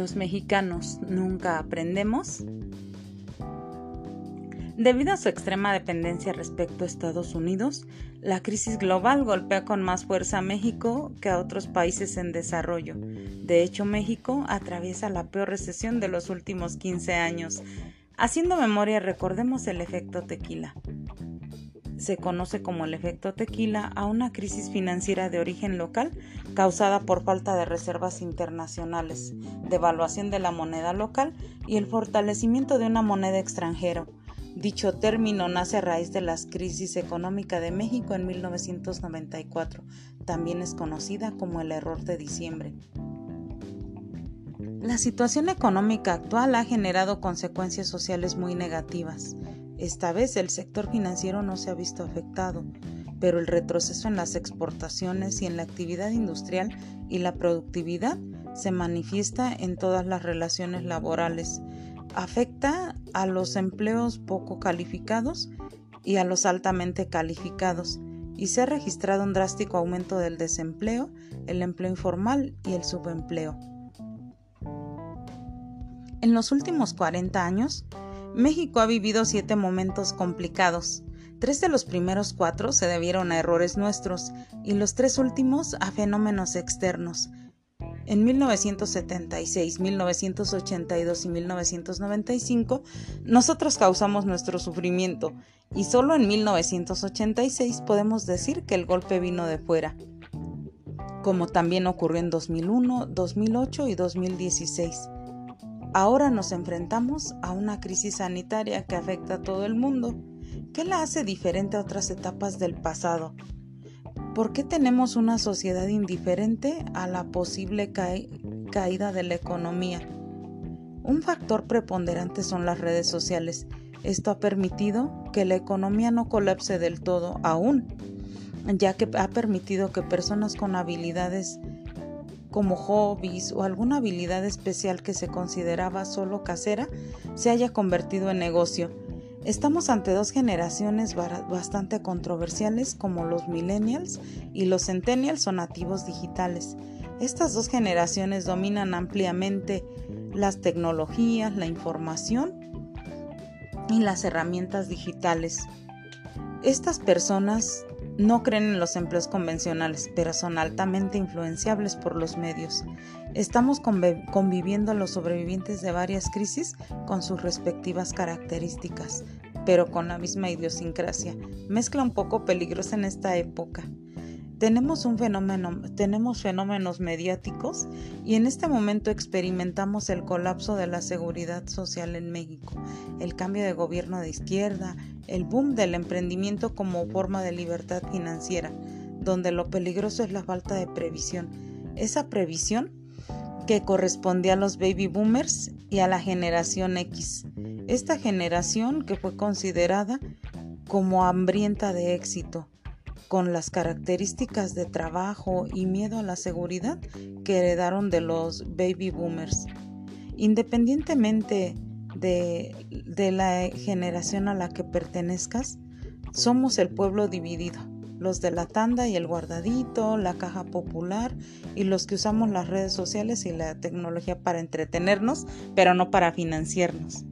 los mexicanos nunca aprendemos? Debido a su extrema dependencia respecto a Estados Unidos, la crisis global golpea con más fuerza a México que a otros países en desarrollo. De hecho, México atraviesa la peor recesión de los últimos 15 años. Haciendo memoria, recordemos el efecto tequila se conoce como el efecto tequila a una crisis financiera de origen local causada por falta de reservas internacionales, devaluación de la moneda local y el fortalecimiento de una moneda extranjera. Dicho término nace a raíz de la crisis económica de México en 1994. También es conocida como el error de diciembre. La situación económica actual ha generado consecuencias sociales muy negativas. Esta vez el sector financiero no se ha visto afectado, pero el retroceso en las exportaciones y en la actividad industrial y la productividad se manifiesta en todas las relaciones laborales. Afecta a los empleos poco calificados y a los altamente calificados y se ha registrado un drástico aumento del desempleo, el empleo informal y el subempleo. En los últimos 40 años, México ha vivido siete momentos complicados. Tres de los primeros cuatro se debieron a errores nuestros y los tres últimos a fenómenos externos. En 1976, 1982 y 1995 nosotros causamos nuestro sufrimiento y solo en 1986 podemos decir que el golpe vino de fuera, como también ocurrió en 2001, 2008 y 2016. Ahora nos enfrentamos a una crisis sanitaria que afecta a todo el mundo. ¿Qué la hace diferente a otras etapas del pasado? ¿Por qué tenemos una sociedad indiferente a la posible caída de la economía? Un factor preponderante son las redes sociales. Esto ha permitido que la economía no colapse del todo aún, ya que ha permitido que personas con habilidades como hobbies o alguna habilidad especial que se consideraba solo casera se haya convertido en negocio. Estamos ante dos generaciones bastante controversiales como los millennials y los centennials o nativos digitales. Estas dos generaciones dominan ampliamente las tecnologías, la información y las herramientas digitales. Estas personas no creen en los empleos convencionales, pero son altamente influenciables por los medios. Estamos conviviendo los sobrevivientes de varias crisis con sus respectivas características, pero con la misma idiosincrasia. Mezcla un poco peligrosa en esta época. Tenemos un fenómeno, tenemos fenómenos mediáticos y en este momento experimentamos el colapso de la seguridad social en México, el cambio de gobierno de izquierda, el boom del emprendimiento como forma de libertad financiera, donde lo peligroso es la falta de previsión. Esa previsión que corresponde a los baby boomers y a la generación X. Esta generación que fue considerada como hambrienta de éxito, con las características de trabajo y miedo a la seguridad que heredaron de los baby boomers. Independientemente de, la generación a la que pertenezcas, somos el pueblo dividido, los de la tanda y el guardadito, la caja popular y los que usamos las redes sociales y la tecnología para entretenernos, pero no para financiarnos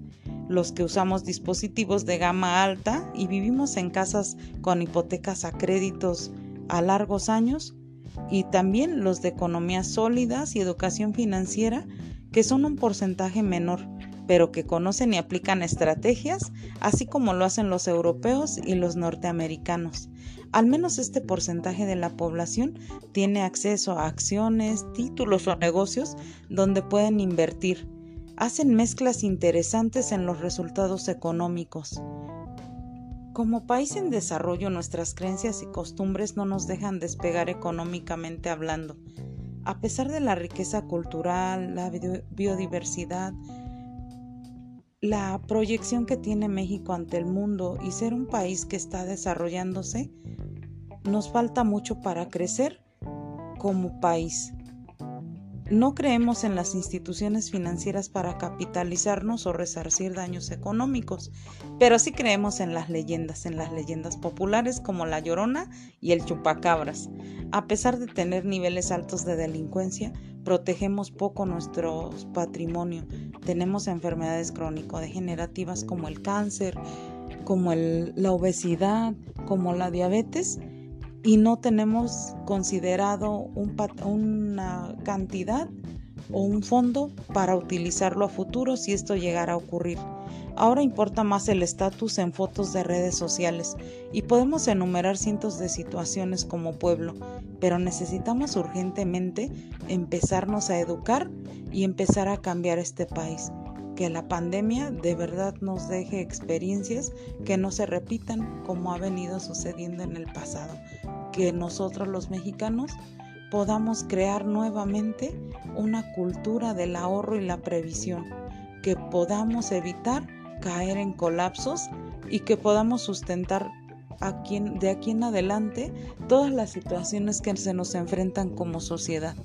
los que usamos dispositivos de gama alta y vivimos en casas con hipotecas a créditos a largos años, y también los de economías sólidas y educación financiera, que son un porcentaje menor, pero que conocen y aplican estrategias, así como lo hacen los europeos y los norteamericanos. Al menos este porcentaje de la población tiene acceso a acciones, títulos o negocios donde pueden invertir hacen mezclas interesantes en los resultados económicos. Como país en desarrollo, nuestras creencias y costumbres no nos dejan despegar económicamente hablando. A pesar de la riqueza cultural, la biodiversidad, la proyección que tiene México ante el mundo y ser un país que está desarrollándose, nos falta mucho para crecer como país. No creemos en las instituciones financieras para capitalizarnos o resarcir daños económicos, pero sí creemos en las leyendas, en las leyendas populares como la Llorona y el Chupacabras. A pesar de tener niveles altos de delincuencia, protegemos poco nuestro patrimonio. Tenemos enfermedades crónico-degenerativas como el cáncer, como la obesidad, como la diabetes, y no tenemos considerado una cantidad o un fondo para utilizarlo a futuro si esto llegara a ocurrir. Ahora importa más el estatus en fotos de redes sociales y podemos enumerar cientos de situaciones como pueblo, pero necesitamos urgentemente empezarnos a educar y empezar a cambiar este país. Que la pandemia de verdad nos deje experiencias que no se repitan como ha venido sucediendo en el pasado. Que nosotros los mexicanos podamos crear nuevamente una cultura del ahorro y la previsión, que podamos evitar caer en colapsos y que podamos sustentar de aquí en adelante todas las situaciones que se nos enfrentan como sociedad.